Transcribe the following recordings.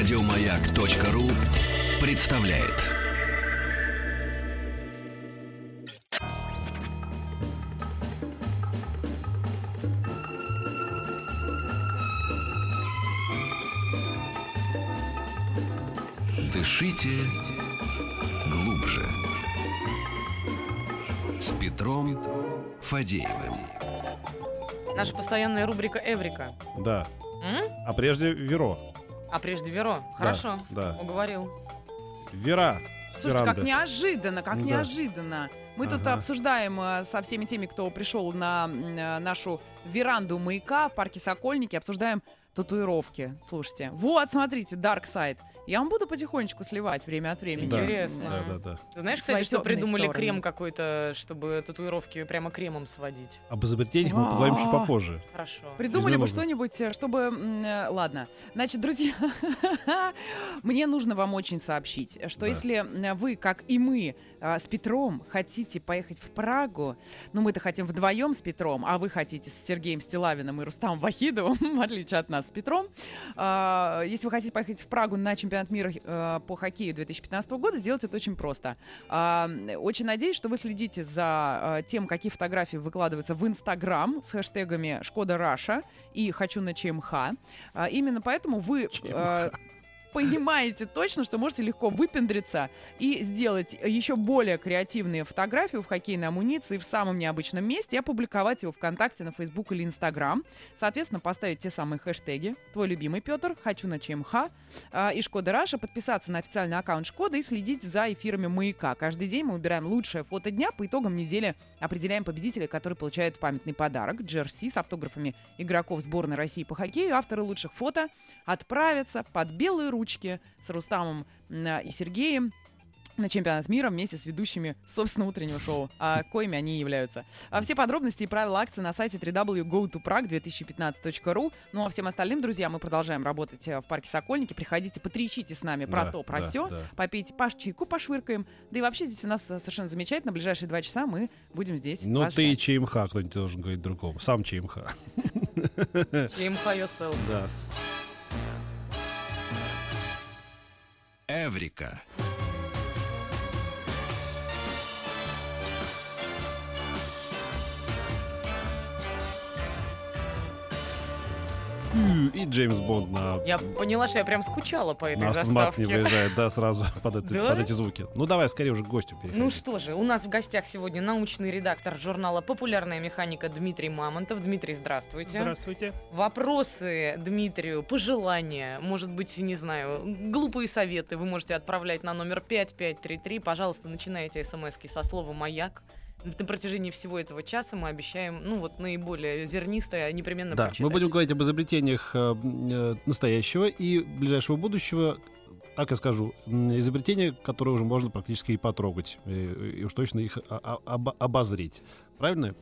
Радиомаяк.ру представляет. Дышите глубже. С Петром Фадеевым. Наша постоянная рубрика Эврика. Да. М? А прежде Веро. А прежде Веро. Хорошо. Да. Уговорил. Вера. Слушай, как неожиданно, как Да. неожиданно. Мы тут Ага. обсуждаем э, со всеми теми, кто пришел на э, нашу веранду маяка в парке Сокольники, обсуждаем татуировки. Слушайте, вот, смотрите, Dark Side. Я вам буду потихонечку сливать время от времени. Да. Интересно. Да, да, да. Ты знаешь, Свои кстати, что тёмные придумали стороны. крем какой-то, чтобы татуировки прямо кремом сводить? Об изобретениях мы поговорим чуть А. попозже. Хорошо. Придумали бы что-нибудь, э, чтобы... э, Ладно. Значит, друзья, мне нужно вам очень сообщить, что Да. если э, вы, как и мы, с Петром хотите поехать в Прагу, ну, мы-то хотим вдвоем с Петром, а вы хотите с Сергеем Стилавиным и Рустамом Вахидовым, в отличие от нас с Петром, а, если вы хотите поехать в Прагу на чемпионат мира э, по хоккею 2015 года, сделать это очень просто. А, Очень надеюсь, что вы следите за э, тем, какие фотографии выкладываются в Инстаграм с хэштегами Шкода Раша и Хочу на ЧМХ. А, Именно поэтому вы э, понимаете точно, что можете легко выпендриться и сделать еще более креативные фотографии в хоккейной амуниции в самом необычном месте и опубликовать его ВКонтакте, на Фейсбук или Инстаграм. Соответственно, поставить те самые хэштеги «Твой любимый Петр», «Хочу на ЧМХ» а, и «Skoda Russia», подписаться на официальный аккаунт «Шкода» и следить за эфирами «Маяка». Каждый день мы выбираем лучшее фото дня. По итогам недели определяем победителя, который получает памятный подарок – джерси с автографами игроков сборной России по хоккею. Авторы лучших фото отправятся под белые ручки с Рустамом м, и Сергеем на чемпионат мира вместе с ведущими, собственно, утреннего шоу, а коими они являются. А все подробности и правила акции на сайте www.gotoprag2015.ru. Ну а всем остальным, друзья, мы продолжаем работать э, в парке Сокольники. Приходите, потречите с нами про Да, то, про да, все, да. попейте по чайку, пошвыркаем. Да и вообще здесь у нас э, совершенно замечательно. В ближайшие два часа мы будем здесь. Ну ты и ждать. ЧМХ, кто-нибудь должен говорить другому. Сам ЧМХ. ЧМХ yourself. Да. Эврика. И Джеймс Бонд на Я поняла, что я прям скучала по этой на заставке. выезжает, да, сразу под, это- Да? под эти звуки. Ну давай скорее уже к гостю переходим. Ну что же, у нас в гостях сегодня научный редактор журнала «Популярная механика» Дмитрий Мамонтов. Дмитрий, здравствуйте. Здравствуйте. Вопросы Дмитрию, пожелания, может быть, не знаю, глупые советы вы можете отправлять на номер 5533. Пожалуйста, начинайте смс со слова «Маяк». На протяжении всего этого часа мы обещаем, ну вот, наиболее зернистое непременно Да, прочитать. мы будем говорить об изобретениях э, э, настоящего и ближайшего будущего. Так я скажу, изобретения, которые уже можно практически и потрогать, и, и уж точно их о- об- обозреть. Правильно?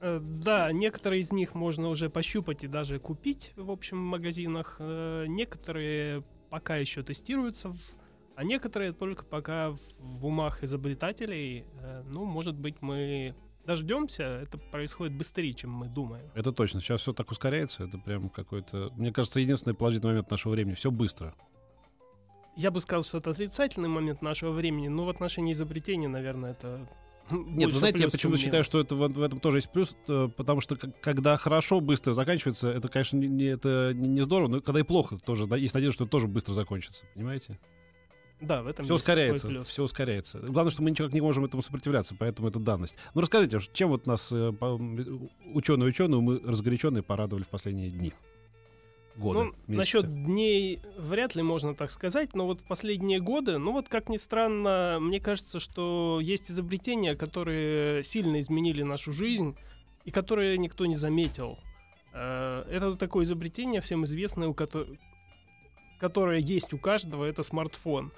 Э, Да, некоторые из них можно уже пощупать и даже купить, в общем, в магазинах. Некоторые пока еще тестируются, в- а некоторые только пока в, в умах изобретателей. Э, Ну, может быть, мы дождемся. Это происходит быстрее, чем мы думаем. Это точно. Сейчас все так ускоряется. Это прям какой-то... Мне кажется, единственный положительный момент нашего времени. Все быстро. Я бы сказал, что это отрицательный момент нашего времени, но в отношении изобретения, наверное, это Нет, вы знаете, я почему считаю, что это в, в этом тоже есть плюс, э, потому что когда хорошо, быстро заканчивается, это, конечно, не, не- это не здорово, но когда и плохо, тоже да, есть надежда, что это тоже быстро закончится, понимаете? Да, в этом Все ускоряется, все ускоряется. Главное, что мы никак не можем этому сопротивляться, поэтому это данность. Ну расскажите, чем вот нас ученые ученые, мы разгоряченные порадовали в последние дни? Годы, Ну, месяцы. насчет дней вряд ли можно так сказать, но вот в последние годы, ну вот как ни странно, мне кажется, что есть изобретения, которые сильно изменили нашу жизнь и которые никто не заметил. Э, Это такое изобретение, всем известное, у кото- которое есть у каждого, это смартфон.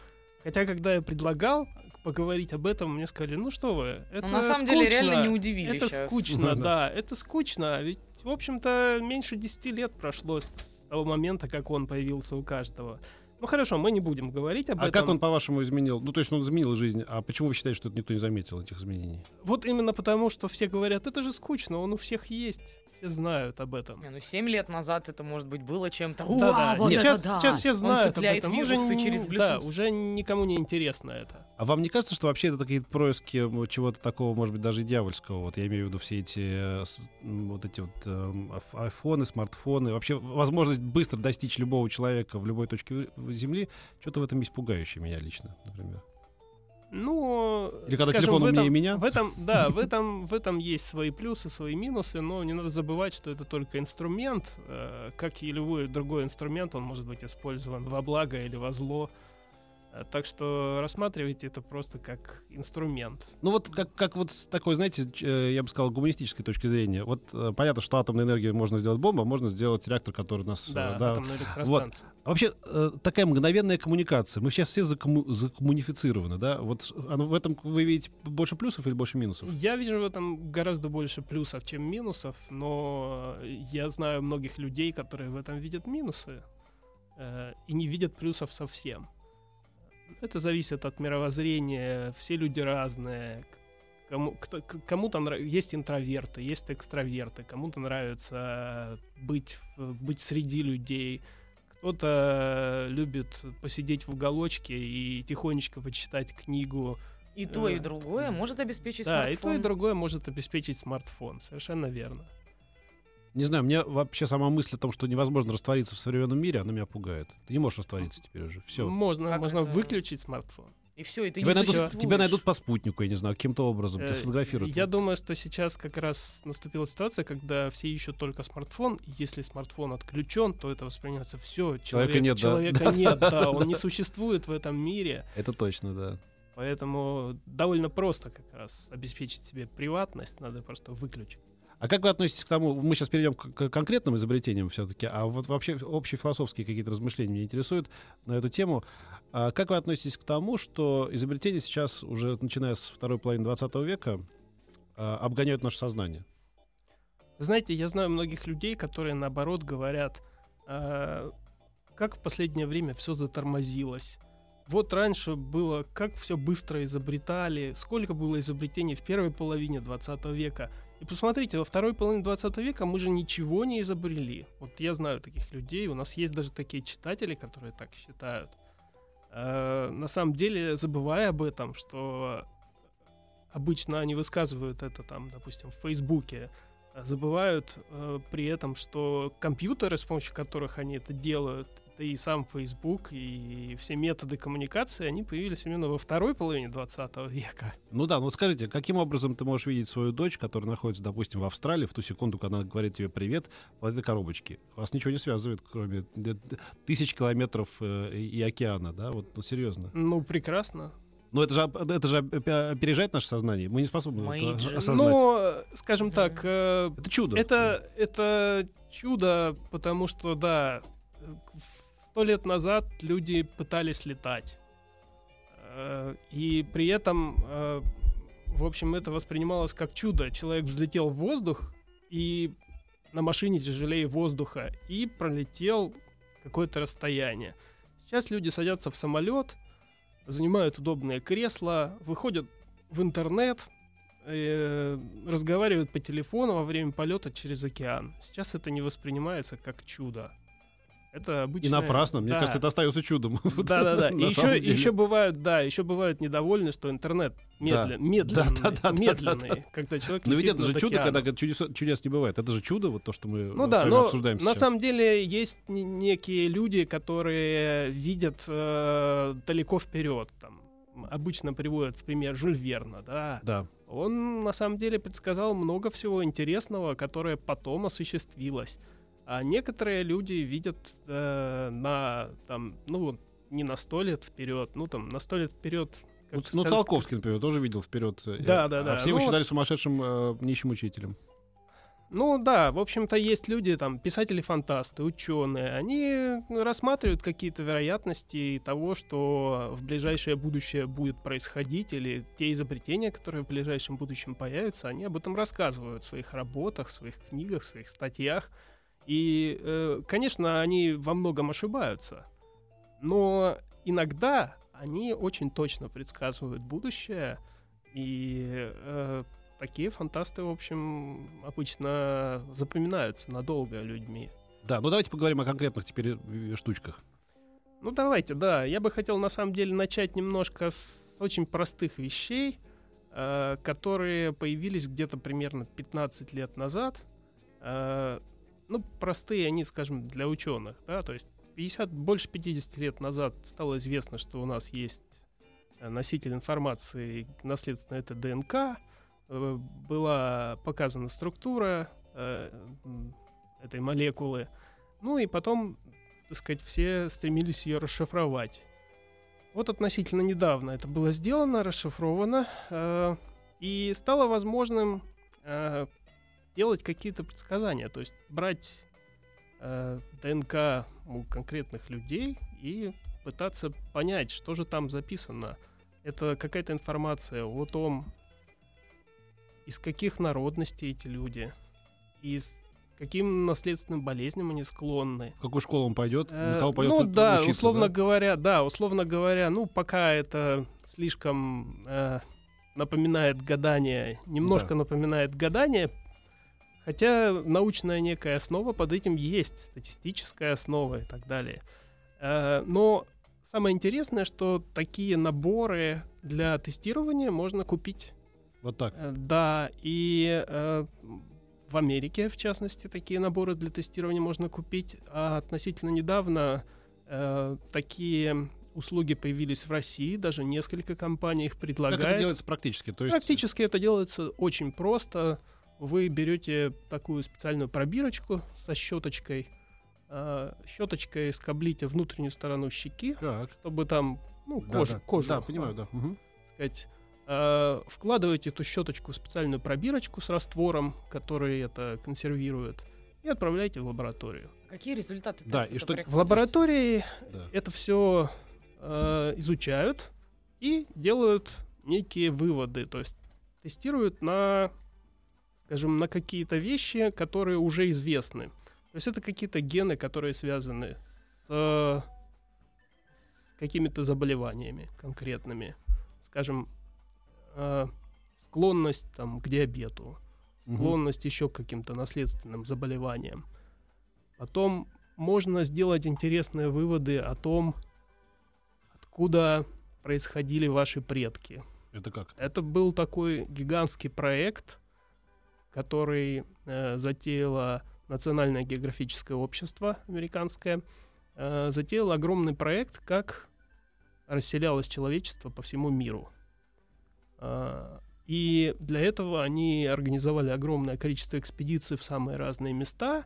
Хотя, когда я предлагал поговорить об этом, мне сказали, ну что вы, это Ну, на самом деле, скучно, реально не удивили Это щас. скучно, Да-да. да, это скучно. Ведь, в общем-то, меньше 10 лет прошло с того момента, как он появился у каждого. Ну хорошо, мы не будем говорить об А этом. как он, по-вашему, изменил? Ну, то есть он изменил жизнь, а почему вы считаете, что это никто не заметил, этих изменений? Вот именно потому, что все говорят, это же скучно, он у всех есть. Все знают об этом. Не, ну 7 лет назад это, может быть, было чем-то. Да, Уа, да. вот сейчас, это да! сейчас все Он знают об цепляет этом. Уже, вирусы через да, Bluetooth. уже никому не интересно это. А вам не кажется, что вообще это такие происки м, чего-то такого, может быть, даже и дьявольского? Вот я имею в виду все эти э, вот эти вот эм, айф- айфоны, смартфоны, вообще возможность быстро достичь любого человека в любой точке Земли, что-то в этом есть пугающее меня лично, например. Ну, Или когда скажем, телефон в этом, умнее меня? В этом, да, в этом, в этом есть свои плюсы, свои минусы, но не надо забывать, что это только инструмент. э, Как и любой другой инструмент, он может быть использован во благо или во зло. Э, Так что рассматривайте это просто как инструмент. Ну вот как, как вот с такой, знаете, э, я бы сказал, гуманистической точки зрения. Вот понятно, что атомной энергией можно сделать бомбу, а можно сделать реактор, который нас... э, Да, да. атомная электростанция. Вообще э, такая мгновенная коммуникация. Мы сейчас все закому- закоммунифицированы, да? Вот в этом вы видите больше плюсов или больше минусов? Я вижу в этом гораздо больше плюсов, чем минусов, но я знаю многих людей, которые в этом видят минусы э, и не видят плюсов совсем. Это зависит от мировоззрения, все люди разные. Кому, кто- кому-то нрав- есть интроверты, есть экстраверты, кому-то нравится быть, быть среди людей, кто-то любит посидеть в уголочке и тихонечко почитать книгу, И то, и Э, другое может обеспечить да, и смартфон. то, и другое может обеспечить смартфон. Совершенно верно. Не знаю, мне вообще сама мысль о том, что невозможно раствориться в современном мире, она меня пугает. Ты не можешь раствориться теперь уже. Все. Можно, Как можно это? выключить смартфон. И все, и ты Тебя не найдут, существуешь. тебя найдут по спутнику, я не знаю, каким-то образом. Тебя Э, сфотографируют. Я думаю, что сейчас как раз наступила ситуация, когда все ищут только смартфон. и Если смартфон отключен, то это воспринимается все. Человека нет, да. Человека Да, нет, да, он не существует в этом мире. Это точно, да. Поэтому довольно просто как раз обеспечить себе приватность, надо просто выключить. А как вы относитесь к тому, мы сейчас перейдем к, конкретным изобретениям все-таки, а вот вообще общие философские какие-то размышления меня интересуют на эту тему. А как вы относитесь к тому, что изобретения сейчас, уже начиная с второй половины 20 века, а, обгоняют наше сознание? Знаете, я знаю многих людей, которые наоборот говорят, «А, как в последнее время все затормозилось. Вот раньше было, как все быстро изобретали, сколько было изобретений в первой половине 20 века. И посмотрите, во второй половине 20 века мы же ничего не изобрели. Вот я знаю таких людей, у нас есть даже такие читатели, которые так считают. А, на самом деле, забывая об этом, что обычно они высказывают это там, допустим, в Фейсбуке, а забывают э, при этом, что компьютеры, с помощью которых они это делают, и сам Facebook, и все методы коммуникации, они появились именно во второй половине 20 века. Ну да, ну вот скажите, каким образом ты можешь видеть свою дочь, которая находится, допустим, в Австралии, в ту секунду, когда она говорит тебе привет в этой коробочке? Вас ничего не связывает, кроме тысяч километров э, и океана, да? Вот, ну серьезно. Ну, прекрасно. Но это же, это же опережает наше сознание. Мы не способны это Мейджи. осознать. Но, э, скажем так, э, Это чудо. это, это чудо, потому что, да, сто лет назад люди пытались летать. Э, И при этом, э, в общем, это воспринималось как чудо. Человек взлетел в воздух и на машине тяжелее воздуха и пролетел какое-то расстояние. Сейчас люди садятся в самолет, занимают удобные кресла, выходят в интернет, э, разговаривают по телефону во время полета через океан. Сейчас это не воспринимается как чудо. Это обычно... И напрасно. Мне Да. кажется, это остается чудом. Да-да-да. И На еще, еще бывают, да, еще бывают недовольны, что интернет медлен, медленный, Да-да-да-да-да-да. медленный, когда человек Но ведь это же чудо, когда чудес, чудес не бывает. Это же чудо, вот то, что мы Ну да, но обсуждаем на сейчас. самом деле есть не- некие люди, которые видят э, далеко вперед. Там, обычно приводят в пример Жюль Верна, да. Да. Он на самом деле предсказал много всего интересного, которое потом осуществилось. А некоторые люди видят э, на там, ну, не на сто лет вперед, ну там на сто лет вперед. Ну, ну, сказ- Циолковский, например, тоже видел вперед. э, Да, да, да. А все его Ну, считали сумасшедшим э, нищим учителем. Ну да, в общем-то, есть люди, там, писатели-фантасты, ученые, они рассматривают какие-то вероятности того, что в ближайшее будущее будет происходить, или те изобретения, которые в ближайшем будущем появятся, они об этом рассказывают в своих работах, в своих книгах, в своих статьях. И, э, конечно, они во многом ошибаются, но иногда они очень точно предсказывают будущее, и э, такие фантасты, в общем, обычно запоминаются надолго людьми. Да, ну давайте поговорим о конкретных теперь э, штучках. Ну давайте, да. Я бы хотел на самом деле начать немножко с очень простых вещей, э, которые появились где-то примерно 15 лет назад. Э, ну, простые они, скажем, для ученых, да, то есть 50, больше 50 лет назад стало известно, что у нас есть э, носитель информации, наследственно это ДНК, э, была показана структура э, этой молекулы, ну и потом, так сказать, все стремились ее расшифровать. Вот относительно недавно это было сделано, расшифровано, и стало возможным делать какие-то предсказания, то есть брать э, ДНК у конкретных людей и пытаться понять, что же там записано. Это какая-то информация о том, из каких народностей эти люди, из каким наследственным болезням они склонны. В какую школу он пойдет? На Э, кого пойдет ну да, учиться, условно да? говоря, да, условно говоря, ну пока это слишком э, напоминает гадание, немножко Да. напоминает гадание, хотя научная некая основа под этим есть, статистическая основа и так далее. Э, но самое интересное, что такие наборы для тестирования можно купить. Вот так. Э, Да, и э, в Америке, в частности, такие наборы для тестирования можно купить. А относительно недавно такие услуги появились в России, даже несколько компаний их Как предлагают. это делается практически? То есть Практически это делается очень просто. Вы берете такую специальную пробирочку со щеточкой, э, щеточкой скоблите внутреннюю сторону щеки, Так. чтобы там ну, Да, кожа, да. кожа, Да, понимаю, да. Мгм. сказать, э, вкладываете эту щеточку в специальную пробирочку с раствором, который это консервирует, и отправляете в лабораторию. Какие результаты Да, и что- В лаборатории Да. это все изучают и делают некие выводы, то есть тестируют на, скажем, на какие-то вещи, которые уже известны. То есть это какие-то гены, которые связаны с, э, с какими-то заболеваниями конкретными. Скажем, э, склонность там, к диабету, склонность еще к каким-то наследственным заболеваниям. Потом можно сделать интересные выводы о том, откуда происходили ваши предки. Это как? Это был такой гигантский проект, который э, затеяло Национальное географическое общество американское. Э, затеяло огромный проект, как расселялось человечество по всему миру. Э, и для этого они организовали огромное количество экспедиций в самые разные места,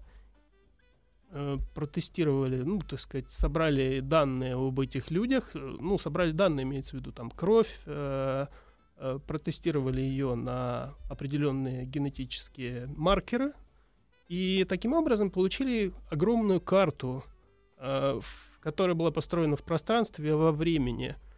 э, протестировали, ну, так сказать, собрали данные об этих людях, э, ну, собрали данные, имеется в виду, там, кровь, э, протестировали ее на определенные генетические маркеры, и таким образом получили огромную карту, э, которая была построена в пространстве во времени. э,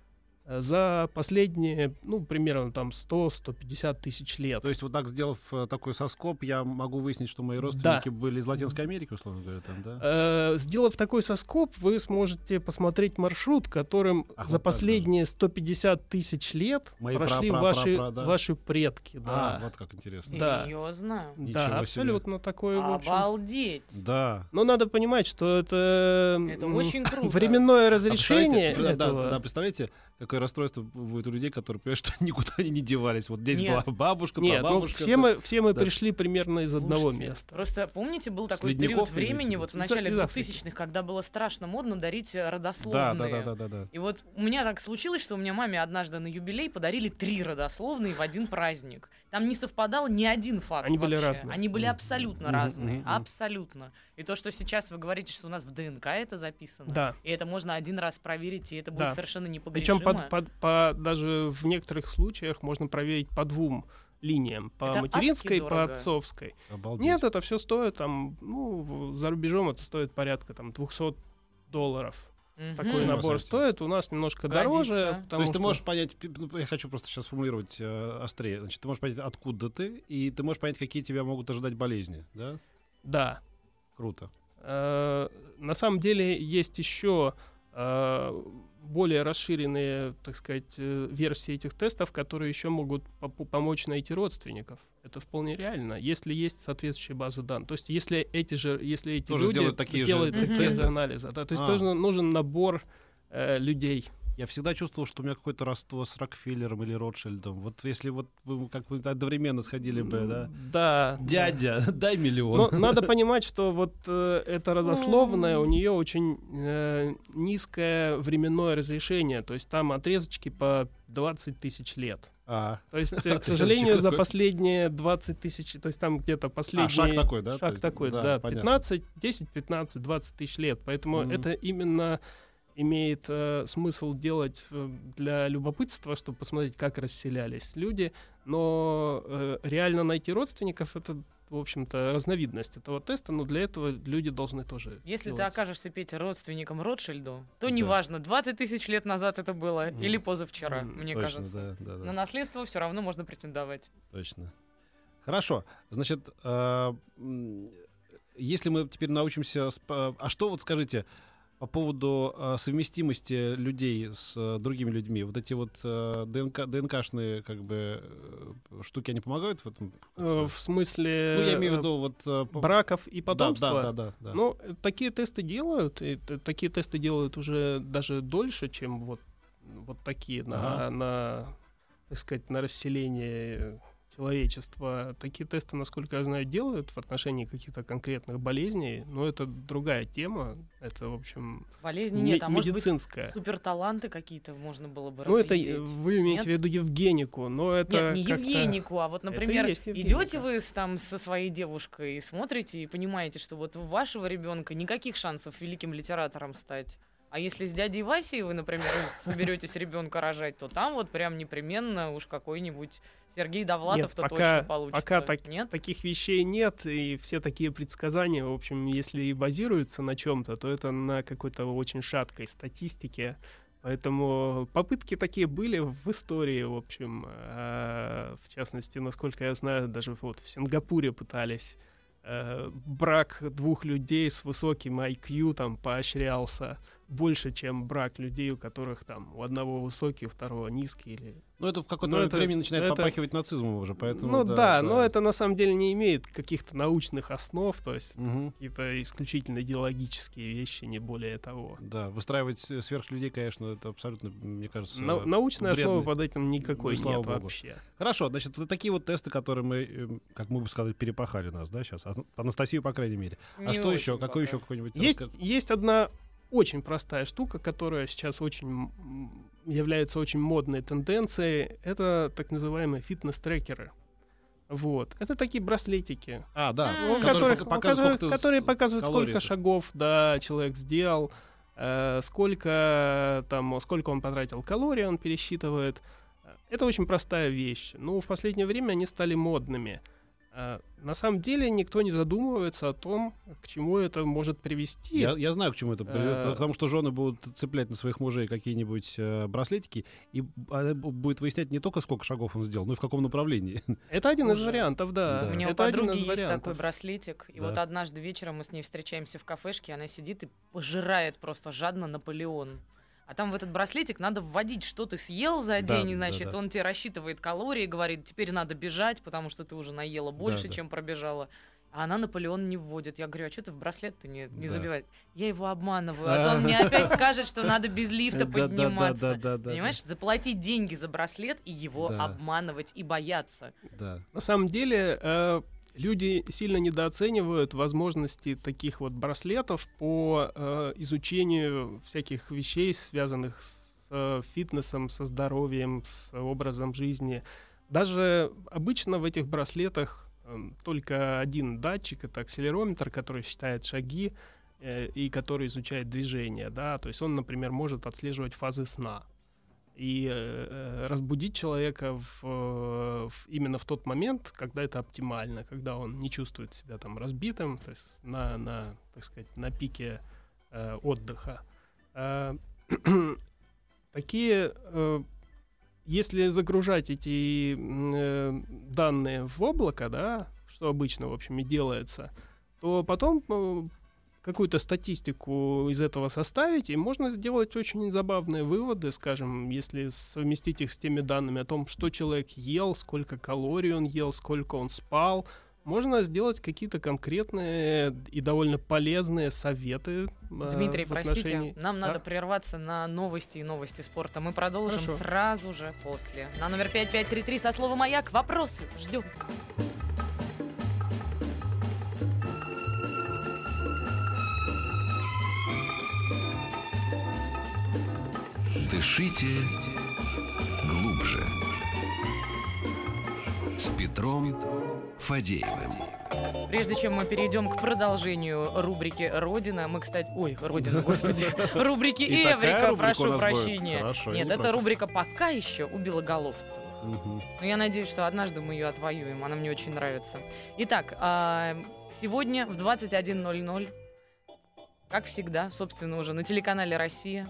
за последние, ну, примерно там 100-150 тысяч лет. То есть вот так сделав э, такой соскоп, я могу выяснить, что мои родственники были из Латинской Америки, условно говоря, там, да? Э, Сделав такой соскоп, вы сможете посмотреть маршрут, которым Ах, за вот так, последние 150 тысяч лет Мои прошли пра- пра- ваши, пра- да? ваши предки. Да, А, вот как интересно. Да. Серьезно? Ничего да себе. абсолютно такое. Обалдеть. Да. Но надо понимать, что это, Это очень круто. временное А разрешение представляете, да, этого. Да, да, представляете, какое расстройство будет у людей, которые понимают, что никуда они не девались. Вот здесь Нет. была бабушка, Нет, ну, бабушка. все мы, все мы да. пришли примерно из одного Слушайте, места. Просто помните, был такой ледников период времени, вот в начале из Африки. 2000-х, когда было страшно модно дарить э, Да, родословные. да, да, да, да, да. И вот у меня так случилось, что у меня маме однажды на юбилей подарили три родословные в один праздник. Там не совпадал ни один факт Они были вообще. разные. Они были абсолютно разные. Абсолютно. И то, что сейчас вы говорите, что у нас в ДНК это записано, Да. и это можно один раз проверить, и это будет Да. совершенно непогрешимо. Причем под- под- по- даже в некоторых случаях можно проверить по двум линиям. По Это материнской по отцовской. Обалдеть. Нет, это все стоит там, ну, за рубежом это стоит порядка там 200 долларов. Мгм. Такой набор сойти. стоит. У нас немножко Годится. дороже. То есть ты что- можешь понять, ну, я хочу просто сейчас формулировать э, острее. Значит, ты можешь понять, откуда ты, и ты можешь понять, какие тебя могут ожидать болезни, да? Да. Круто. Э, на самом деле есть еще э, более расширенные, так сказать, э, версии этих тестов, которые еще могут помочь найти родственников. Это вполне реально, если есть соответствующая база данных. То есть, если эти же, если эти Тоже люди сделают такие же сделают тесты? тесты анализа, да, то есть А. тоже нужен набор э, людей. Я всегда чувствовал, что у меня какое-то родство с Рокфеллером или Ротшильдом. Вот если вот вы как бы одновременно сходили бы, да? Да. Дядя, дай миллион. Но надо понимать, что вот э, это родословное, у нее очень э, низкое временное разрешение, то есть там отрезочки по 20 тысяч лет. А, То есть, э, к сожалению, за последние 20 тысяч, то есть там где-то последний А, шаг такой, да? Шаг есть, такой, да, да, понятно. 15, 10, 15, 20 тысяч лет. Поэтому Мгм. это именно имеет э, смысл делать э, для любопытства, чтобы посмотреть, как расселялись люди. Но э, реально найти родственников это, в общем-то, разновидность этого теста, но для этого люди должны тоже. Если ты делать. окажешься, Петя, родственником Ротшильду, то Да. неважно, 20 тысяч лет назад это было Мгм. или позавчера, М, мне точно, кажется. да, да, да. На наследство все равно можно претендовать. Точно. Хорошо. Значит, м, если мы теперь научимся... А что вот скажите по поводу а, совместимости людей с а, другими людьми? Вот эти вот а, ДНК, ДНКшные как бы э, штуки, они помогают в этом? Э, в смысле Ну, я имею в э, виду вот... а, по- браков и Да, потомства. Да, да, да. да. Ну, э, такие тесты делают, и такие тесты делают уже даже дольше, чем вот, вот такие на, Ага. на, так сказать, на расселение человечества. Такие тесты, насколько я знаю, делают в отношении каких-то конкретных болезней, но это другая тема. Это, в общем, Болезни нет, а может быть медицинская. суперталанты какие-то можно было бы ну, это вы имеете Нет? в виду Евгенику, но это Нет, не Евгенику, а вот, например, идете вы с, там со своей девушкой и смотрите и понимаете, что вот у вашего ребенка никаких шансов великим литератором стать. А если с дядей Васей вы, например, соберетесь ребенка рожать, то там вот прям непременно уж какой-нибудь Сергей Довлатов-то Нет, пока- точно получится. пока так- Нет? Таких вещей нет, и все такие предсказания, в общем, если и базируются на чем-то, то это на какой-то очень шаткой статистике. Поэтому попытки такие были в истории, в общем. э, В частности, насколько я знаю, даже вот в Сингапуре пытались э, брак двух людей с высоким IQ там поощрялся больше, чем брак людей, у которых там у одного высокий, у второго низкий или Ну, это в какое-то ну, время это- времени начинает это- попахивать нацизмом уже, поэтому... ну да, но это на самом деле не имеет каких-то научных основ, то есть Мгм. какие-то исключительно идеологические вещи, не более того. Да, выстраивать э, сверхлюдей, конечно, это абсолютно, мне кажется... На- научной вредно. основы под этим никакой Ну, слава нет богу. вообще. Хорошо, значит, вот такие вот тесты, которые мы, эм, как мы бы сказали, перепахали нас, да, сейчас. Анастасию, по крайней мере. А Не что еще? Какой еще какой-нибудь Есть, рассказ- есть одна очень простая штука, которая сейчас очень является очень модной тенденцией. Это так называемые фитнес-трекеры. Вот. Это такие браслетики. А, да. Ну, Которые которые, пока- показывают, которые- которые показывают, сколько шагов да, человек сделал, э, сколько, там, сколько он потратил калорий, он пересчитывает. Это очень простая вещь. Ну, в последнее время они стали модными. А, на самом деле никто не задумывается о том, к чему это может привести. Я, я знаю, к чему это приведет, Э, потому что жены будут цеплять на своих мужей какие-нибудь э, браслетики, и она бу- будет выяснять не только, сколько шагов он сделал, но и в каком направлении. Это один из вариантов, да. Да. У меня у это один подруги из есть вариантов. такой браслетик. И Да. вот однажды вечером мы с ней встречаемся в кафешке, она сидит и пожирает просто жадно Наполеон. А там в этот браслетик надо вводить, что ты съел за Да, день, да, значит, да. он тебе рассчитывает калории, говорит, теперь надо бежать, потому что ты уже наела больше, да. чем пробежала. А она Наполеон не вводит. Я говорю, а что ты в браслет-то не, не Да. забиваешь? Я его обманываю, а то он мне опять скажет, что надо без лифта Да, да, да, подниматься. да, да, да, Понимаешь, заплатить деньги за браслет и его Да. обманывать и бояться. Да. На самом деле, э, люди сильно недооценивают возможности таких вот браслетов по э, изучению всяких вещей, связанных с э, фитнесом, со здоровьем, с образом жизни. Даже обычно в этих браслетах э, только один датчик, это акселерометр, который считает шаги э, и который изучает движение, да, то есть он, например, может отслеживать фазы сна и э, э, разбудить человека в, э, в- именно в тот момент, когда это оптимально, когда он не чувствует себя там разбитым, то есть на, на так сказать, на пике э, отдыха. Э, такие, э, если загружать эти э, данные в облако, да, что обычно, в общем, и делается, то потом э, какую-то статистику из этого составить, и можно сделать очень забавные выводы, скажем, если совместить их с теми данными о том, что человек ел, сколько калорий он ел, сколько он спал, можно сделать какие-то конкретные и довольно полезные советы. э, Дмитрий, в простите, отношении- нам Да? надо прерваться на новости и новости спорта. Мы продолжим Хорошо. сразу же после. На номер 5533 со словом «Маяк» вопросы. Ждем. Дышите глубже. С Петром Фадеевым. Прежде чем мы перейдем к продолжению рубрики «Родина», мы, кстати... Ой, «Родина», господи. Рубрики И «Эврика», прошу прощения. Хорошо, Нет, не это рубрика «Пока еще» у белоголовцев. Но я надеюсь, что однажды мы ее отвоюем. Она мне очень нравится. Итак, а, сегодня в 21.00, как всегда, собственно, уже на телеканале «Россия»,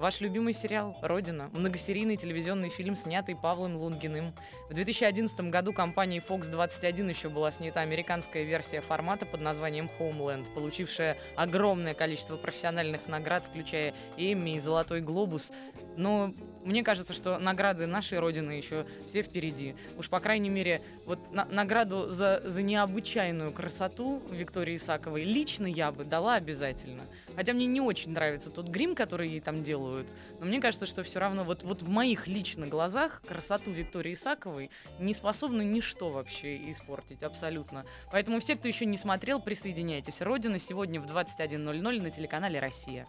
Ваш любимый сериал «Родина» — многосерийный телевизионный фильм, снятый Павлом Лунгиным. В 2011 году компанией Fox 21 еще была снята американская версия формата под названием Homeland, получившая огромное количество профессиональных наград, включая Эмми и Золотой глобус. Но мне кажется, что награды нашей Родины еще все впереди. Уж, по крайней мере, вот на- награду за, за необычайную красоту Виктории Исаковой лично я бы дала обязательно. Хотя мне не очень нравится тот грим, который ей там делают. Но мне кажется, что все равно вот, вот в моих лично глазах красоту Виктории Исаковой не способно ничто вообще испортить, абсолютно. Поэтому все, кто еще не смотрел, присоединяйтесь. Родина сегодня в 21.00 на телеканале «Россия».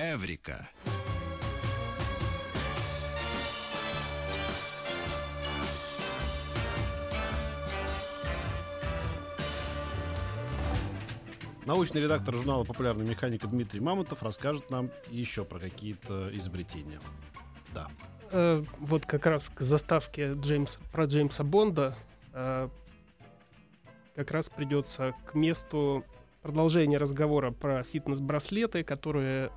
Эврика. Научный редактор журнала «Популярная механика» Дмитрий Мамонтов расскажет нам еще про какие-то изобретения. Да. Э, вот как раз к заставке Джеймса, про Джеймса Бонда э, как раз придется к месту продолжения разговора про фитнес-браслеты, которые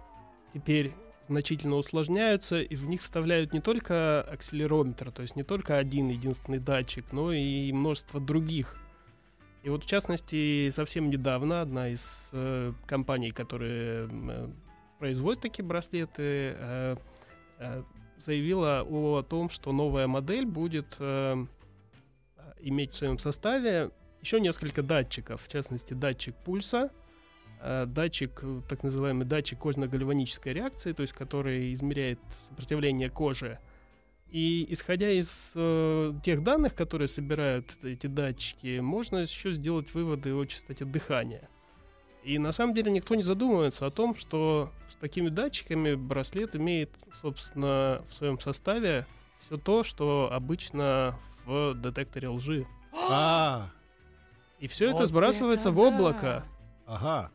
теперь значительно усложняются, и в них вставляют не только акселерометр, то есть не только один единственный датчик, но и множество других. И вот в частности совсем недавно одна из э, компаний, которые э, производят такие браслеты, э, э, заявила о том, что новая модель будет э, иметь в своем составе еще несколько датчиков, в частности датчик пульса, датчик, э, так называемый датчик кожно-гальванической реакции, то есть который измеряет сопротивление кожи. И исходя из э, тех данных, которые собирают эти датчики, можно еще сделать выводы о частоте дыхания. И на самом деле никто не задумывается о том, что с такими датчиками браслет имеет, собственно, в своем составе все то, что обычно в детекторе лжи. А, И все Вот это сбрасывается это в облако. да. ага.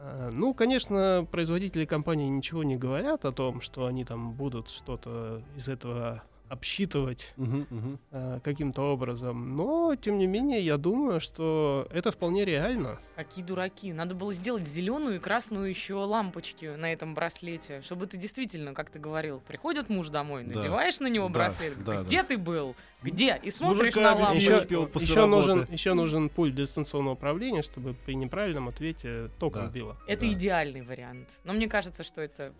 А, Ну, конечно, производители компании ничего не говорят о том, что они там будут что-то из этого обсчитывать Мгм, мгм. э, каким-то образом. Но, тем не менее, я думаю, что это вполне реально. Какие дураки. Надо было сделать зеленую и красную еще лампочки на этом браслете, чтобы ты действительно, как ты говорил, приходит муж домой, Да. надеваешь на него Да, браслет, да, где да. ты был? Где? И смотришь на мужиками лампочку. еще еще, нужен, еще нужен пульт дистанционного управления, чтобы при неправильном ответе током Да. било. Это Да. идеальный вариант. Но мне кажется, что это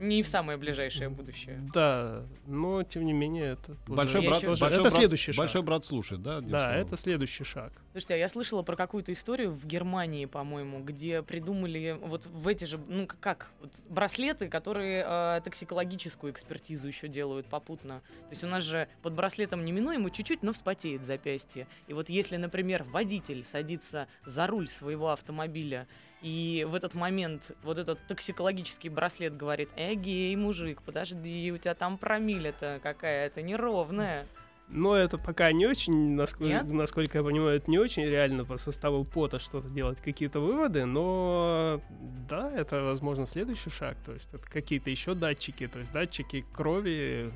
не в самое ближайшее будущее. Да, но тем не менее это Большой брат, еще- большой это брат- следующий шаг. Большой брат слушает, да? Да, словом? это следующий шаг. Слушайте, а я слышала про какую-то историю в Германии, по-моему, где придумали вот в эти же, ну как, вот браслеты, которые э, токсикологическую экспертизу еще делают попутно. То есть у нас же под браслетом неминуемо чуть-чуть, но вспотеет запястье. И вот если, например, водитель садится за руль своего автомобиля, и в этот момент вот этот токсикологический браслет говорит, эгей, мужик, подожди, у тебя там промилле-то какая-то неровная. Но это пока не очень, насколько, Нет? насколько я понимаю, это не очень реально по составу пота что-то делать, какие-то выводы, но да, это, возможно, следующий шаг. То есть это какие-то еще датчики, то есть датчики крови,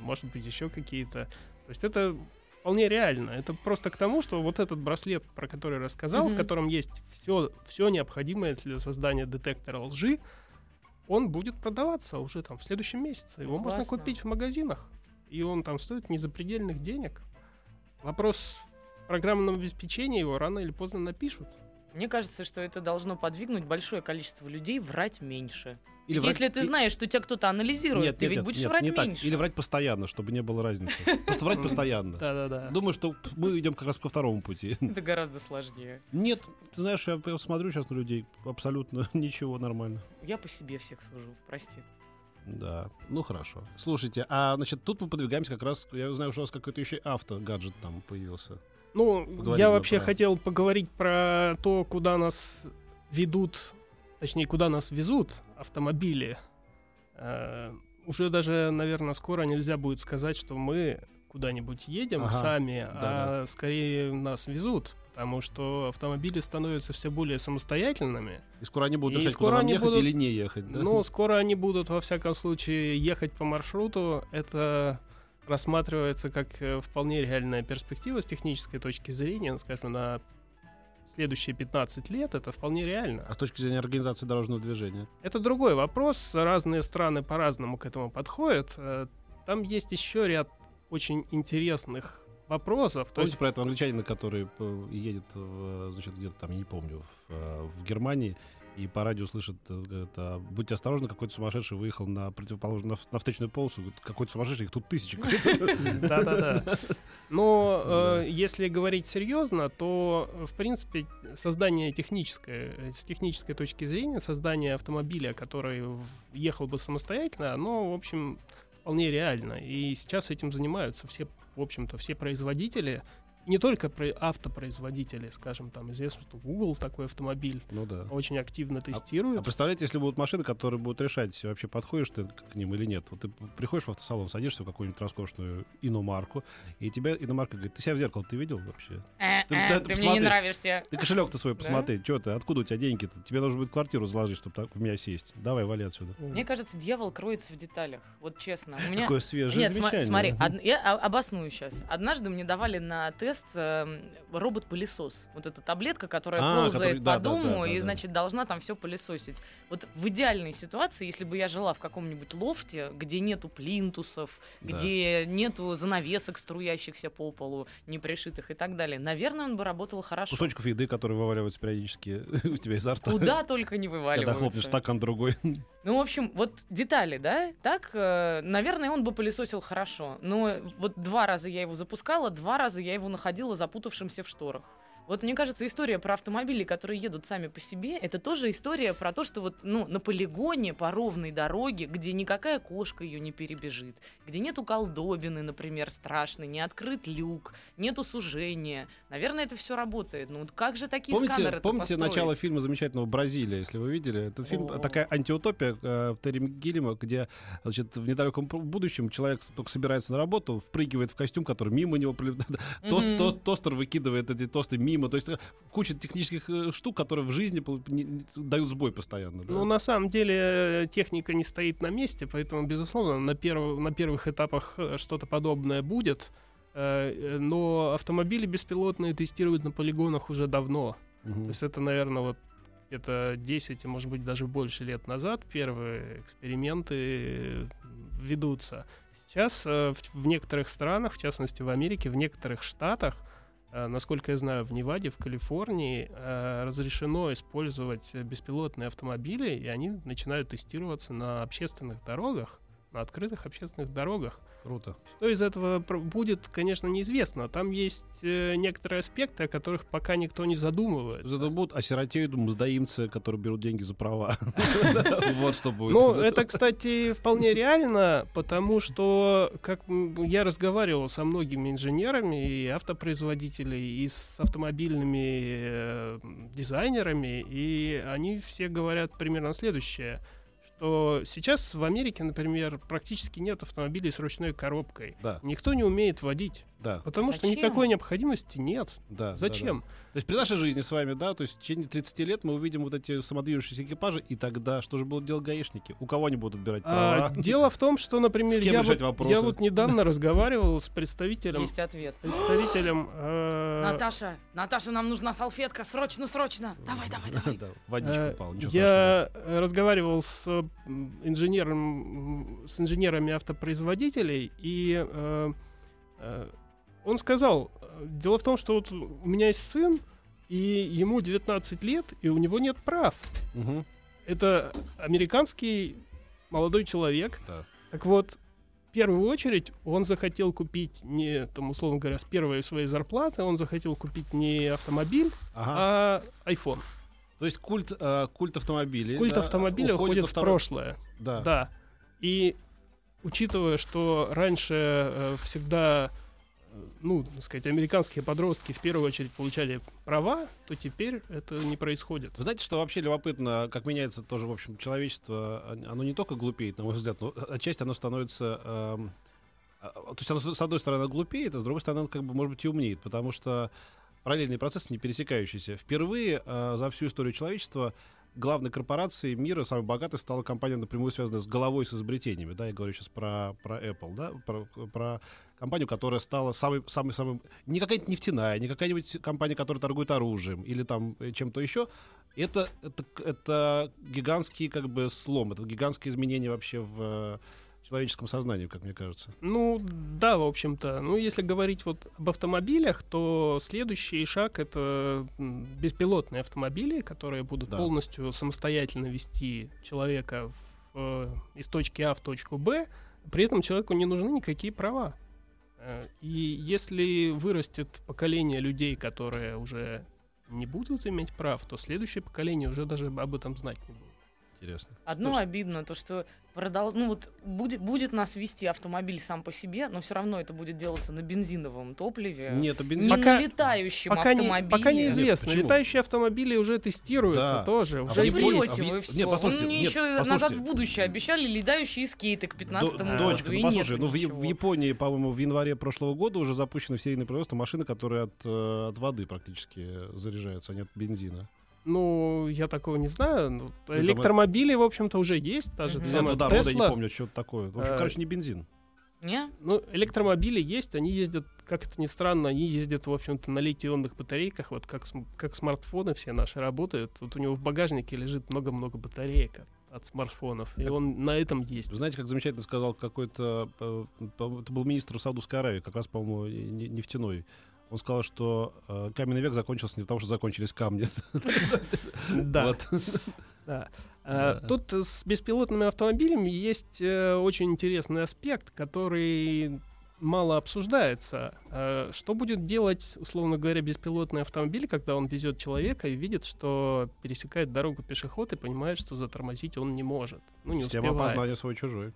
может быть, еще какие-то. То есть это вполне реально. Это просто к тому, что вот этот браслет, про который я рассказал, Мгм. в котором есть все, все необходимое для создания детектора лжи, он будет продаваться уже там в следующем месяце. Его можно Классно. купить в магазинах. И он там стоит незапредельных денег. Вопрос в программном обеспечении его рано или поздно напишут. Мне кажется, что это должно подвигнуть большое количество людей врать меньше. Или Ведь врать- Если ты знаешь, что тебя кто-то анализирует, Нет, ты нет, ведь нет, будешь нет, врать не так. меньше. Или врать постоянно, чтобы не было разницы. Просто врать постоянно. Да-да-да. Думаю, что мы идем как раз ко второму пути. Это гораздо сложнее. Нет, ты знаешь, я смотрю сейчас на людей, абсолютно ничего, нормально. Я по себе всех сужу, прости. Да, ну хорошо. Слушайте, а значит, тут мы подвигаемся как раз, я знаю, что у вас какой-то еще авто-гаджет там появился. Ну, Поговорим я вообще про- хотел поговорить про то, куда нас ведут, точнее, куда нас везут автомобили. Э, уже даже, наверное, скоро нельзя будет сказать, что мы куда-нибудь едем Ага, сами, да-да. а скорее нас везут, потому что автомобили становятся все более самостоятельными. И скоро они будут И решать, скоро куда нам ехать будут- или не ехать, да? Ну, скоро они будут, во всяком случае, ехать по маршруту. Это рассматривается как э, вполне реальная перспектива с технической точки зрения, скажем, на следующие 15 лет это вполне реально. А с точки зрения организации дорожного движения? Это другой вопрос. Разные страны по-разному к этому подходят. Э, Там есть еще ряд очень интересных вопросов. То Помните есть про этого англичанина, который э, едет, в, значит, где-то там, я не помню, в, э, в Германии, и по радио слышит, э, это, будьте осторожны, какой-то сумасшедший выехал на противоположную, на, на встречную полосу, какой-то сумасшедший, их тут тысячи. Да-да-да. Но э, если говорить серьезно, то, э, в принципе, создание техническое, с технической точки зрения, создание автомобиля, который ехал бы самостоятельно, оно, в общем, вполне реально. И сейчас этим занимаются все, в общем-то, все производители. Не только про- автопроизводители, скажем, там известно, что Google такой автомобиль Ну да. очень активно А тестирует. представляете, если будут машины, которые будут решать, вообще подходишь ты к ним или нет. Вот ты приходишь в автосалон, садишься в какую-нибудь роскошную иномарку, и тебя иномарка говорит, ты себя в зеркало ты видел вообще? Э, Ты- э, да, Ты ты мне не нравишься. Ты кошелек-то свой Да? посмотри, что ты, откуда у тебя деньги-то? Тебе нужно будет квартиру заложить, чтобы так в меня сесть. Давай, вали отсюда. Мне кажется, дьявол кроется в деталях. Вот честно. У меня... Какое свежее Нет, замечание. смотри, од- я обосную сейчас. Однажды мне давали на тест эм, робот-пылесос. Вот эта таблетка, которая А, ползает который- по да, дому да, да, и, значит, должна там все пылесосить. Вот в идеальной ситуации, если бы я жила в каком-нибудь лофте, где нету плинтусов, где нету занавесок, струящихся по полу, не пришитых и так далее, наверное, он бы работал хорошо. Кусочков еды, которые вываливаются периодически у тебя изо рта. Куда только не Когда вываливаются. хлопнешь стакан другой. Ну, в общем, вот детали, да? Так, э, наверное, он бы пылесосил хорошо. Но вот два раза я его запускала, два раза я его находила запутавшимся в шторах. Вот мне кажется, история про автомобили, которые едут сами по себе, это тоже история про то, что вот ну, на полигоне по ровной дороге, где никакая кошка ее не перебежит, где нету колдобины, например, страшной, не открыт люк, нету сужения. Наверное, это все работает. Ну вот как же такие Помните, сканеры помните начало фильма замечательного «Бразилия», если вы видели? Этот фильм О. такая антиутопия э, Терри Гиллима, где значит, в недалеком будущем человек только собирается на работу, впрыгивает в костюм, который мимо него. Тост- тост- Тостер выкидывает эти тосты мимо. То есть э, куча технических э, штук, которые в жизни дают сбой постоянно. да. Ну, на самом деле, э, техника не стоит на месте, поэтому, безусловно, на, перв- на первых этапах что-то подобное будет. Но автомобили беспилотные тестируют на полигонах уже давно. Мгм. То есть это, наверное, вот где-то 10, а может быть даже больше лет назад первые эксперименты ведутся. Сейчас в, некоторых странах, в частности в Америке, в некоторых штатах, насколько я знаю, в Неваде, в Калифорнии э, разрешено использовать э, беспилотные автомобили, и они начинают тестироваться на общественных дорогах, на открытых общественных дорогах. Круто. Что из этого будет, конечно, неизвестно. Там есть э, некоторые аспекты, о которых пока никто не задумывается. Зато будут осиротеют мздоимцы, которые берут деньги за права. Вот что будет. Ну, это, кстати, вполне реально, потому что, как я разговаривал со многими инженерами и автопроизводителями, и с автомобильными э, дизайнерами, и они все говорят примерно следующее, что сейчас в Америке, например, практически нет автомобилей с ручной коробкой. Да, Никто не умеет водить, да, потому что Зачем? никакой необходимости нет. да. да, Зачем? да. То есть при нашей жизни с вами, да, то есть в течение 30 лет мы увидим вот эти самодвижущиеся экипажи, и тогда что же будут делать гаишники? У кого они будут отбирать А, права? дело в том, что, например, я вот, вопросы? я вот недавно разговаривал с представителем Есть ответ. представителем э, Наташа, Наташа, нам нужна салфетка, срочно, срочно. Давай, давай, давай. Да, водичка э, упала, ничего я разговаривал с инженером, с инженерами автопроизводителей, и э, э, он сказал, Дело в том, что вот у меня есть сын, и ему 19 лет, и у него нет прав. Мгм. Это американский молодой человек. Да. Так вот, в первую очередь он захотел купить не, там, условно говоря, с первой своей зарплаты, он захотел купить не автомобиль, Ага. а iPhone. То есть культ, э, культ автомобилей. Культ да, автомобиля уходит уходит в второй- прошлое. Да. Да. И учитывая, что раньше э, всегда, ну, так сказать, американские подростки в первую очередь получали права, то теперь это не происходит. Вы знаете, что вообще любопытно, как меняется тоже, в общем, человечество. О- Оно не только глупеет, на мой взгляд, но отчасти оно становится... эм, а, то есть оно, с одной стороны, глупеет, а с другой стороны, оно, как бы, может быть, и умнеет, потому что параллельные процессы не пересекающиеся. Впервые э, за всю историю человечества главной корпорацией мира, самой богатой, стала компания, напрямую связанная с головой, с изобретениями. Да, я говорю сейчас про, про Apple, да, про, про компанию, которая стала самой, самой, самой... Не какая-нибудь нефтяная, не какая-нибудь компания, которая торгует оружием или там э, чем-то еще. Это, это, это гигантский как бы слом, это гигантское изменение вообще в э, человеческом сознании, как мне кажется. Ну, да, в общем-то. Ну, если говорить вот об автомобилях, то следующий шаг — это беспилотные автомобили, которые будут Да. полностью самостоятельно вести человека в, э, из точки А в точку Б. При этом человеку не нужны никакие права. Э, И если вырастет поколение людей, которые уже не будут иметь прав, то следующее поколение уже даже об этом знать не будет. Интересно. Одно Слушай. обидно, то что продал, ну вот будет, будет нас вести автомобиль сам по себе, но все равно это будет делаться на бензиновом топливе. Нет, это Не бензин. Пока- на летающем Пока, не, автомобиле. пока Нет, неизвестно. почему? Летающие автомобили уже тестируются Да. тоже. А Уже в Да Японии- врете а вы все. нет, послушайте, мне нет, еще назад послушайте. в будущее обещали летающие скейты к 15 До- году. Дочка, и ну послушай, ну в, в Японии, по-моему, в январе прошлого года уже запущены в серийное производство машины, которые от, э, от воды практически заряжаются, а не от бензина. Ну, я такого не знаю. Ну, там электромобили, в общем-то, уже есть. Та же самая водорода я не Tesla. помню, что это такое. В общем, Э, короче, не бензин. Не? Ну, электромобили есть, они ездят, как это ни странно, они ездят, в общем-то, на литий-ионных батарейках, вот как, как смартфоны все наши работают. Вот у него в багажнике лежит много-много батареек от, смартфонов, и он на этом есть. Знаете, как замечательно сказал какой-то... э, Это был министр Саудовской Аравии, как раз, по-моему, не- нефтяной. Он сказал, что э, каменный век закончился не потому, что закончились камни. Да. Да. Тут э, с беспилотными автомобилями есть э, очень интересный аспект, который мало обсуждается. А, Что будет делать, условно говоря, беспилотный автомобиль, когда он везет человека и видит, что пересекает дорогу пешеход и понимает, что затормозить он не может. Ну, не Система успевает. опознания свой-чужой.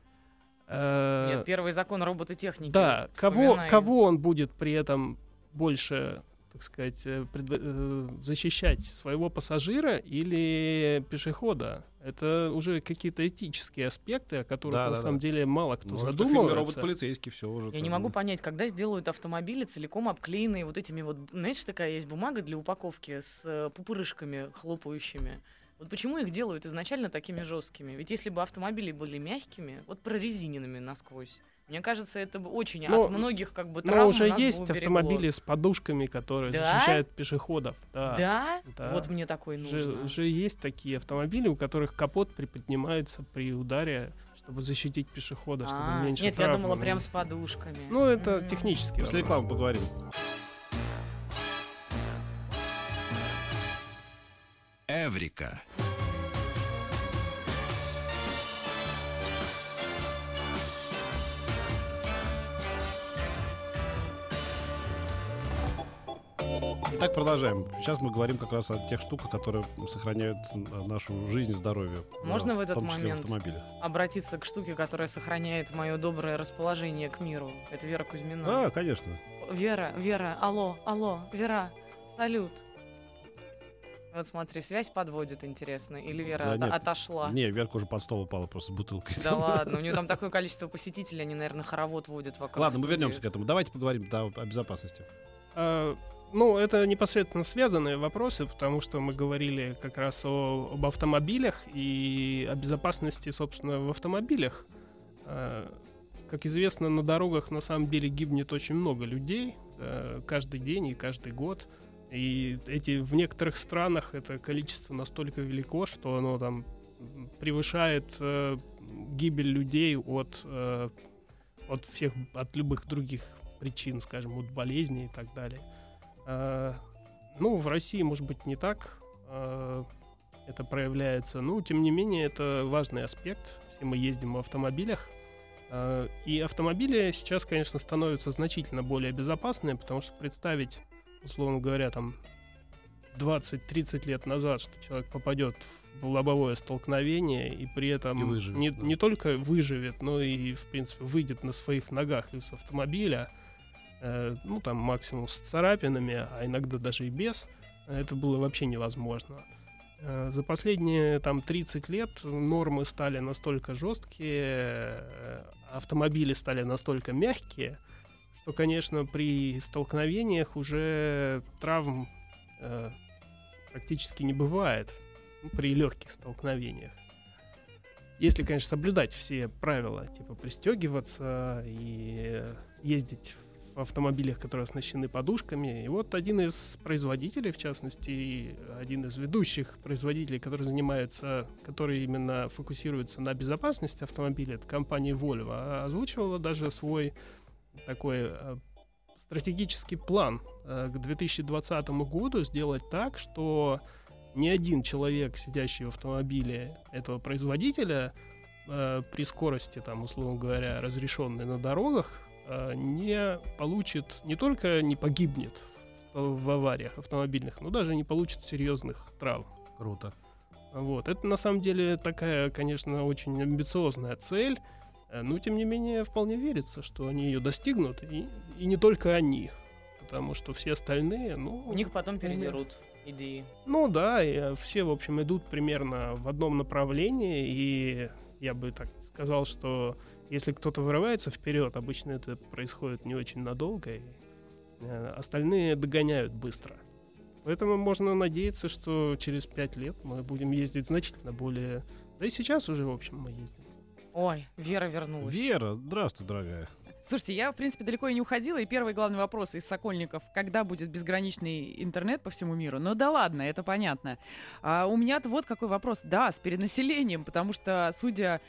Э, Нет, первый закон робототехники. Да, кого, кого он будет при этом больше, так сказать, э, пред- э, защищать своего пассажира или пешехода? Это уже какие-то этические аспекты, о которых Да, на да, самом да. деле мало кто Ну, это фильме задумывается. робот-полицейский, все уже. Я там. не могу понять, когда сделают автомобили целиком обклеенные вот этими вот, знаешь, такая есть бумага для упаковки с э, пупырышками хлопающими. Вот почему их делают изначально такими жесткими? Ведь если бы автомобили были мягкими, вот прорезиненными насквозь, мне кажется, это бы очень Ну, от многих как бы Но травм уже нас бы есть автомобили с подушками, которые Да? защищают пешеходов. Да. Да? Да. Вот мне такой нужно. Же, же есть такие автомобили, у которых капот приподнимается при ударе, чтобы защитить пешехода, чтобы А, меньше нет, я думала прям с подушками. Ну, это Мгм. технически. После рекламы поговорим. Эврика. Итак, продолжаем. Сейчас мы говорим как раз о тех штуках, которые сохраняют нашу жизнь и здоровье. Можно э, в этот момент? в. Обратиться к штуке, которая сохраняет мое доброе расположение к миру. Это Вера Кузьмина. А, конечно. Вера, Вера, алло, алло, Вера, салют. Вот смотри, связь подводит, интересно. Или Вера Да нет. отошла. Не, Верка уже под стол упала просто с бутылкой. Да ладно, у нее там такое количество посетителей, они, наверное, хоровод водят вокруг. Ладно, мы студии. вернемся к этому. Давайте поговорим да, о безопасности. А, Ну, это непосредственно связанные вопросы, потому что мы говорили как раз о, об автомобилях и о безопасности, собственно, в автомобилях. А, Как известно, на дорогах на самом деле гибнет очень много людей э, каждый день и каждый год. И эти в некоторых странах это количество настолько велико, что оно там превышает э, гибель людей от, э, от всех, от любых других причин, скажем, от болезней и так далее. Э, ну, в России, может быть, не так э, это проявляется. Ну, тем не менее, это важный аспект. Все мы ездим в автомобилях. Э, и автомобили сейчас, конечно, становятся значительно более безопасными, потому что представить, условно говоря, там 20-30 лет назад, что человек попадет в лобовое столкновение и при этом И выживет, не, да. не только выживет, но и, в принципе, выйдет на своих ногах из автомобиля, э, ну, там, максимум с царапинами, а иногда даже и без, это было вообще невозможно. Э, За последние там 30 лет нормы стали настолько жесткие, э, автомобили стали настолько мягкие, что, конечно, при столкновениях уже травм э, практически не бывает ну, при легких столкновениях. Если, конечно, соблюдать все правила, типа пристегиваться и ездить в автомобилях, которые оснащены подушками. И вот один из производителей, в частности, один из ведущих производителей, который занимается, который именно фокусируется на безопасности автомобиля, это компания Volvo, а озвучивала даже свой такой э, стратегический план э, к 2020 году сделать так, что ни один человек, сидящий в автомобиле этого производителя, э, при скорости, там, условно говоря, разрешенной на дорогах, не получит, не только не погибнет в, в авариях автомобильных, но даже не получит серьезных травм. Круто. Вот. Это на самом деле такая, конечно, очень амбициозная цель, э, но тем не менее вполне верится, что они ее достигнут, и, и не только они, потому что все остальные, ну... У них потом передерут идеи. Ну да, и, э, все, в общем, идут примерно в одном направлении, и я бы так сказал, что если кто-то вырывается вперед, обычно это происходит не очень надолго, и э, остальные догоняют быстро. Поэтому можно надеяться, что через пять лет мы будем ездить значительно более... Да и сейчас уже, в общем, мы ездим. Ой, Вера вернулась. Вера, здравствуй, дорогая. Слушайте, я, в принципе, далеко и не уходила, и первый главный вопрос из Сокольников, когда будет безграничный интернет по всему миру? Ну да ладно, это понятно. А у меня-то вот какой вопрос. Да, с перенаселением, потому что, судя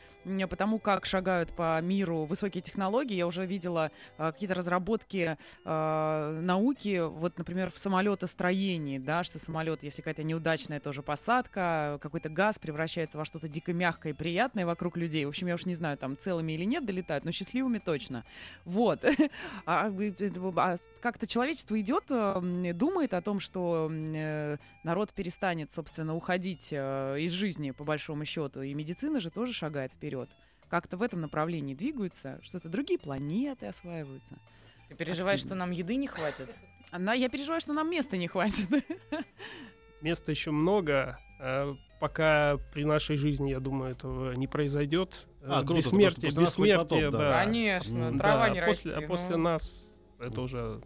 по тому, как шагают по миру высокие технологии, я уже видела а, какие-то разработки а, науки, вот, например, в самолетостроении, да, что самолет, если какая-то неудачная тоже посадка, какой-то газ превращается во что-то дико мягкое и приятное вокруг людей. В общем, я уж не знаю, там целыми или нет долетают, но счастливыми точно. Вот. А, вы- а как-то человечество идет, э, думает о том, что э, народ перестанет, собственно, уходить э, из жизни, по большому счету, и медицина же тоже шагает вперед. Как-то в этом направлении двигаются, что-то другие планеты осваиваются. Ты переживаешь, Активно. что нам еды не хватит? Она, я переживаю, что нам места не хватит. Места еще много. э, Пока при нашей жизни, я думаю, этого не произойдет. Э, А, круто, Бессмертие, после бессмертие, потоп, да. да. Конечно, трава Да, не после, расти. а после ну. нас это уже.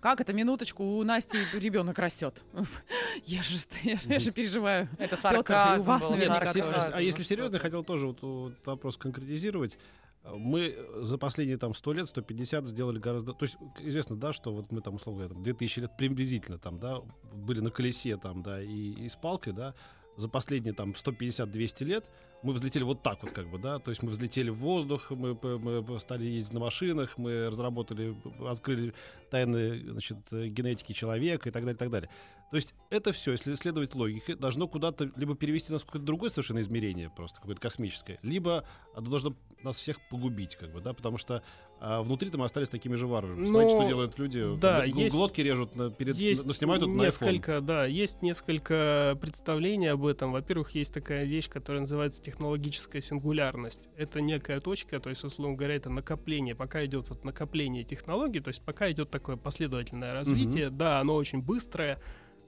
Как это, минуточку, у Насти ребенок растет. Я же, я же, я же переживаю. Это сарказм был, Нет, а сарказм. если Ну серьезно, хотел тоже вот, вот вопрос конкретизировать. Мы за последние там 100 лет, 150 сделали гораздо... То есть известно, да, что вот мы там, условно говоря, там, 2000 лет приблизительно там, да, были на колесе там, да, и, и с палкой, да, за последние там 150-200 лет мы взлетели вот так вот как бы, да, то есть мы взлетели в воздух, мы, мы стали ездить на машинах, мы разработали, открыли тайны, значит, генетики человека и так далее, и так далее. То есть это все, если следовать логике, должно куда-то либо перевести нас в какое-то другое совершенно измерение, просто какое-то космическое, либо оно должно нас всех погубить, как бы, да, потому что а, внутри-то мы остались такими же варварами. Смотрите, Ну, что делают люди. да, Гл- есть- глотки режут на, перед, есть ну, снимают тут на iPhone. несколько, да, есть несколько представлений об этом. Во-первых, есть такая вещь, которая называется технологическая сингулярность. Это некая точка, то есть, условно говоря, это накопление. Пока идет вот накопление технологий, то есть пока идет такое последовательное развитие, да, оно очень быстрое,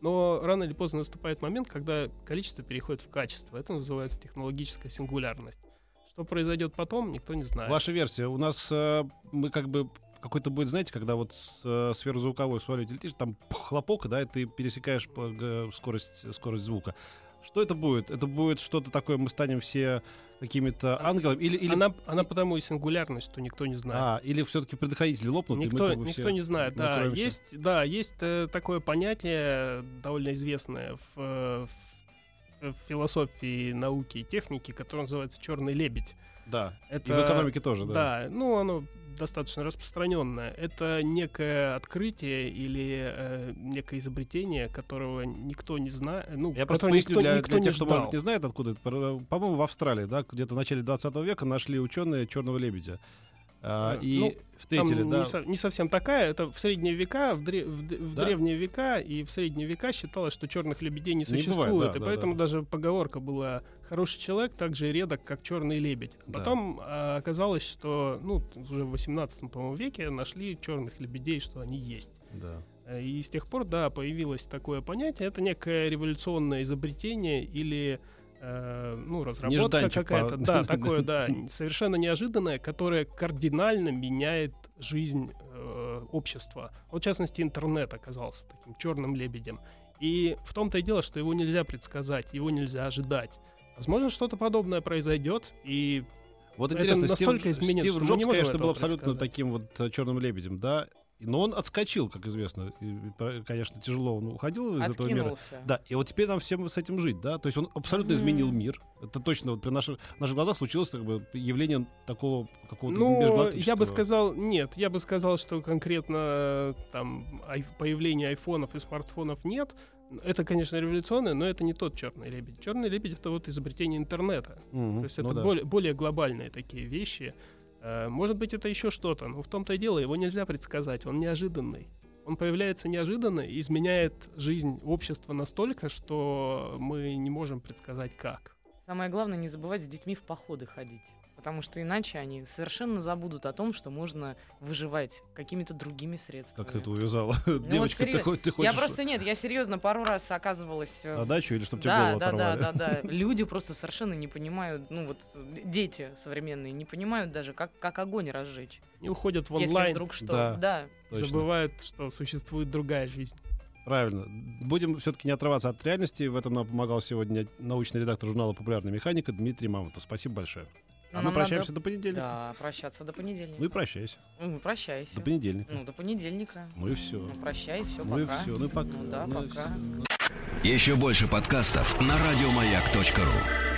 но рано или поздно наступает момент, когда количество переходит в качество. Это называется технологическая сингулярность. Что произойдет потом, никто не знает. Ваша версия. У нас э, мы как бы какой-то будет, знаете, когда вот с, э, сверхзвуковой самолете летишь, там хлопок, да, и ты пересекаешь скорость, скорость звука. Что это будет? Это будет что-то такое, мы станем все какими-то ангелами? Или, или, Она, она потому и сингулярность, что никто не знает. а, или все-таки предохранители лопнут? и мы Никто, никто не знает, да. накроемся? Есть, да, есть э, такое понятие, довольно известное в, э, в- в философии, науки и техники, которое называется черный лебедь. Да. Это, И в экономике тоже, да. Да, ну оно достаточно распространенное. Это некое открытие или э, некое изобретение, которого никто не знает. Ну, Я просто поясню никто, для, никто для тех, кто, может, не знает, откуда это. Про- По-моему, в Австралии, да, где-то в начале 20 века нашли ученые черного лебедя. А, А, и ну, встретили, Там да. не, со- не совсем такая. Это в средние века, в, дре- в в Да. древние века и в средние века считалось, что черных лебедей не Не бывает, существует. да, и да, поэтому да. даже поговорка была «хороший человек так же редок, как черный лебедь». Да. Потом а, оказалось, что ну, уже в 18 по-моему, веке нашли черных лебедей, что они есть. Да. Э, И с тех пор, да, появилось такое понятие. Это некое революционное изобретение или э, ну, разработка Нежданчик какая-то. по- Да, такое, да, совершенно неожиданное, которое кардинально меняет жизнь э, общества. Вот, в частности, интернет оказался таким черным лебедем. И в том-то и дело, что его нельзя предсказать, его нельзя ожидать. Возможно, что-то подобное произойдет, и Вот Это интересно, Стив, настолько Стив что мы Джобс, конечно, был абсолютно таким вот э, черным лебедем, да. И- Но он отскочил, как известно. И, конечно, тяжело он уходил из этого мира. Откинулся. Да, и вот теперь нам всем с этим жить, да. То есть он абсолютно Мгм. изменил мир. Это точно вот при наших, наших глазах случилось как бы явление такого какого-то Ну, межгалактического. я бы сказал, нет, я бы сказал, что конкретно э, там ай- появления айфонов и смартфонов нет. Это, конечно, революционное, но это не тот черный лебедь. Черный лебедь это вот изобретение интернета. Мгм, То есть ну это да. более, более глобальные такие вещи. Э, Может быть, это еще что-то, но в том-то и дело, его нельзя предсказать, он неожиданный. Он появляется неожиданно и изменяет жизнь общества настолько, что мы не можем предсказать как. Самое главное, не забывать с детьми в походы ходить. Потому что иначе они совершенно забудут о том, что можно выживать какими-то другими средствами. Как ты это увязала? Девочка, ты, серьез- ты Я хочешь просто нет, я серьезно пару раз оказывалась на дачу или чтобы тебе да, голову да, да, оторвали? да, да. Люди просто совершенно не понимают, ну вот дети современные не понимают даже, как, как огонь разжечь. И уходят в Если онлайн, вдруг что. Да. Да. Точно. забывают, что существует другая жизнь. Правильно. Будем все-таки не отрываться от реальности. В этом нам помогал сегодня научный редактор журнала «Популярная механика» Дмитрий Мамонтов. Спасибо большое. А мы прощаемся надо- до понедельника. Да, прощаться до понедельника. Ну и прощайся. Ну, прощайся. До понедельника. Ну, до понедельника. Ну и все. Ну, прощай, все, Ну и пока. все. Ну и пока. Ну да, Ну пока. всё. Еще больше подкастов на радиомаяк.ру.